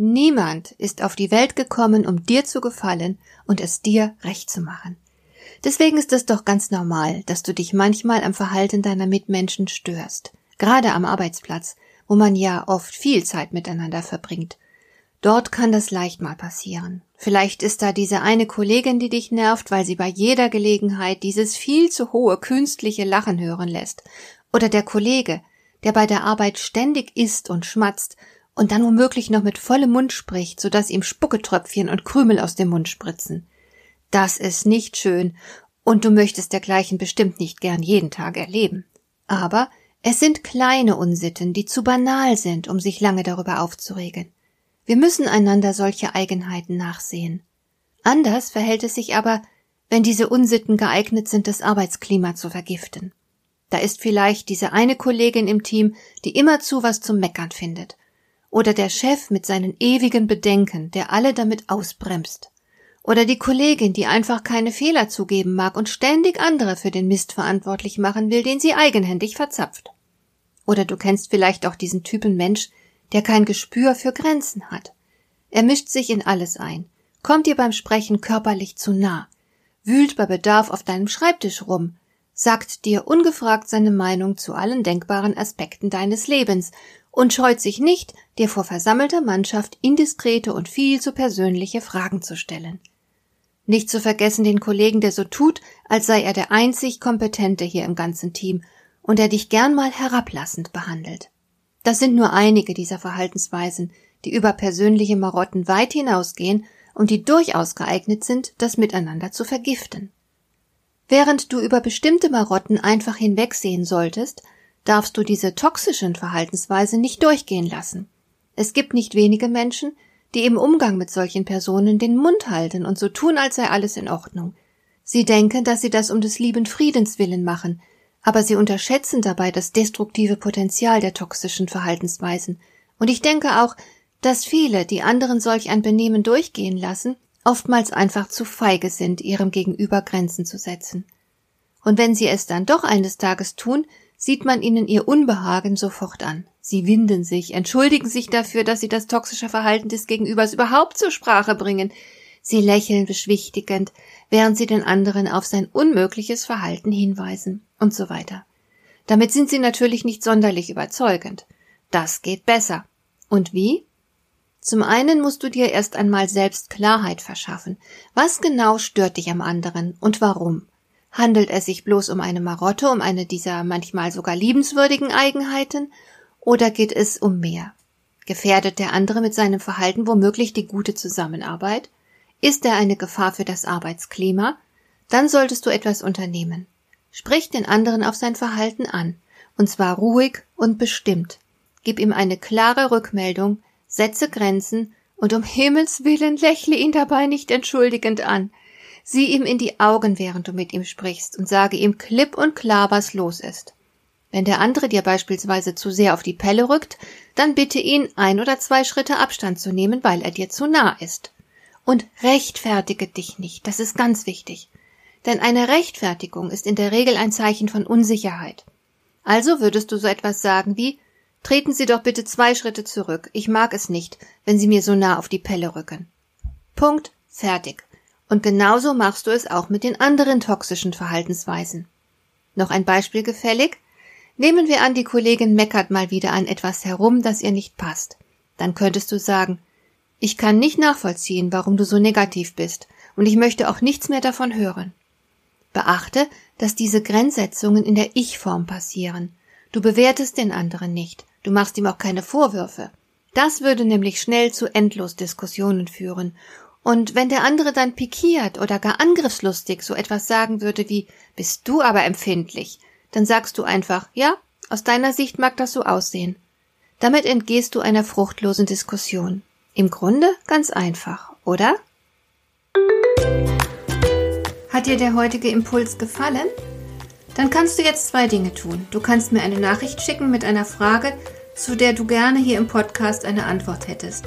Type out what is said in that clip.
Niemand ist auf die Welt gekommen, um dir zu gefallen und es dir recht zu machen. Deswegen ist es doch ganz normal, dass du dich manchmal am Verhalten deiner Mitmenschen störst, gerade am Arbeitsplatz, wo man ja oft viel Zeit miteinander verbringt. Dort kann das leicht mal passieren. Vielleicht ist da diese eine Kollegin, die dich nervt, weil sie bei jeder Gelegenheit dieses viel zu hohe künstliche Lachen hören lässt. Oder der Kollege, der bei der Arbeit ständig isst und schmatzt und dann womöglich noch mit vollem Mund spricht, so dass ihm Spucketröpfchen und Krümel aus dem Mund spritzen. Das ist nicht schön, und du möchtest dergleichen bestimmt nicht gern jeden Tag erleben. Aber es sind kleine Unsitten, die zu banal sind, um sich lange darüber aufzuregen. Wir müssen einander solche Eigenheiten nachsehen. Anders verhält es sich aber, wenn diese Unsitten geeignet sind, das Arbeitsklima zu vergiften. Da ist vielleicht diese eine Kollegin im Team, die immerzu was zum Meckern findet oder der Chef mit seinen ewigen Bedenken, der alle damit ausbremst. Oder die Kollegin, die einfach keine Fehler zugeben mag und ständig andere für den Mist verantwortlich machen will, den sie eigenhändig verzapft. Oder du kennst vielleicht auch diesen Typen Mensch, der kein Gespür für Grenzen hat. Er mischt sich in alles ein, kommt dir beim Sprechen körperlich zu nah, wühlt bei Bedarf auf deinem Schreibtisch rum, sagt dir ungefragt seine Meinung zu allen denkbaren Aspekten deines Lebens und scheut sich nicht, dir vor versammelter Mannschaft indiskrete und viel zu persönliche Fragen zu stellen. Nicht zu vergessen den Kollegen, der so tut, als sei er der einzig Kompetente hier im ganzen Team und der dich gern mal herablassend behandelt. Das sind nur einige dieser Verhaltensweisen, die über persönliche Marotten weit hinausgehen und die durchaus geeignet sind, das Miteinander zu vergiften. Während du über bestimmte Marotten einfach hinwegsehen solltest, darfst du diese toxischen Verhaltensweise nicht durchgehen lassen. Es gibt nicht wenige Menschen, die im Umgang mit solchen Personen den Mund halten und so tun, als sei alles in Ordnung. Sie denken, dass sie das um des lieben Friedens willen machen, aber sie unterschätzen dabei das destruktive Potenzial der toxischen Verhaltensweisen. Und ich denke auch, dass viele, die anderen solch ein Benehmen durchgehen lassen, oftmals einfach zu feige sind, ihrem Gegenüber Grenzen zu setzen. Und wenn sie es dann doch eines Tages tun, sieht man ihnen ihr Unbehagen sofort an. Sie winden sich, entschuldigen sich dafür, dass sie das toxische Verhalten des Gegenübers überhaupt zur Sprache bringen. Sie lächeln beschwichtigend, während sie den anderen auf sein unmögliches Verhalten hinweisen und so weiter. Damit sind sie natürlich nicht sonderlich überzeugend. Das geht besser. Und wie? Zum einen musst du dir erst einmal selbst Klarheit verschaffen. Was genau stört dich am anderen und warum? Handelt es sich bloß um eine Marotte, um eine dieser manchmal sogar liebenswürdigen Eigenheiten, oder geht es um mehr? Gefährdet der andere mit seinem Verhalten womöglich die gute Zusammenarbeit? Ist er eine Gefahr für das Arbeitsklima? Dann solltest du etwas unternehmen. Sprich den anderen auf sein Verhalten an, und zwar ruhig und bestimmt. Gib ihm eine klare Rückmeldung, setze Grenzen und um Himmels willen lächle ihn dabei nicht entschuldigend an. Sieh ihm in die Augen, während du mit ihm sprichst, und sage ihm klipp und klar, was los ist. Wenn der andere dir beispielsweise zu sehr auf die Pelle rückt, dann bitte ihn, ein oder zwei Schritte Abstand zu nehmen, weil er dir zu nah ist. Und rechtfertige dich nicht, das ist ganz wichtig. Denn eine Rechtfertigung ist in der Regel ein Zeichen von Unsicherheit. Also würdest du so etwas sagen wie Treten Sie doch bitte zwei Schritte zurück, ich mag es nicht, wenn Sie mir so nah auf die Pelle rücken. Punkt, fertig. Und genauso machst du es auch mit den anderen toxischen Verhaltensweisen. Noch ein Beispiel gefällig? Nehmen wir an, die Kollegin meckert mal wieder an etwas herum, das ihr nicht passt. Dann könntest du sagen, ich kann nicht nachvollziehen, warum du so negativ bist, und ich möchte auch nichts mehr davon hören. Beachte, dass diese Grenzsetzungen in der Ich-Form passieren. Du bewertest den anderen nicht, du machst ihm auch keine Vorwürfe. Das würde nämlich schnell zu Endlosdiskussionen führen, und wenn der andere dann pikiert oder gar angriffslustig so etwas sagen würde wie Bist du aber empfindlich, dann sagst du einfach Ja, aus deiner Sicht mag das so aussehen. Damit entgehst du einer fruchtlosen Diskussion. Im Grunde ganz einfach, oder? Hat dir der heutige Impuls gefallen? Dann kannst du jetzt zwei Dinge tun. Du kannst mir eine Nachricht schicken mit einer Frage, zu der du gerne hier im Podcast eine Antwort hättest.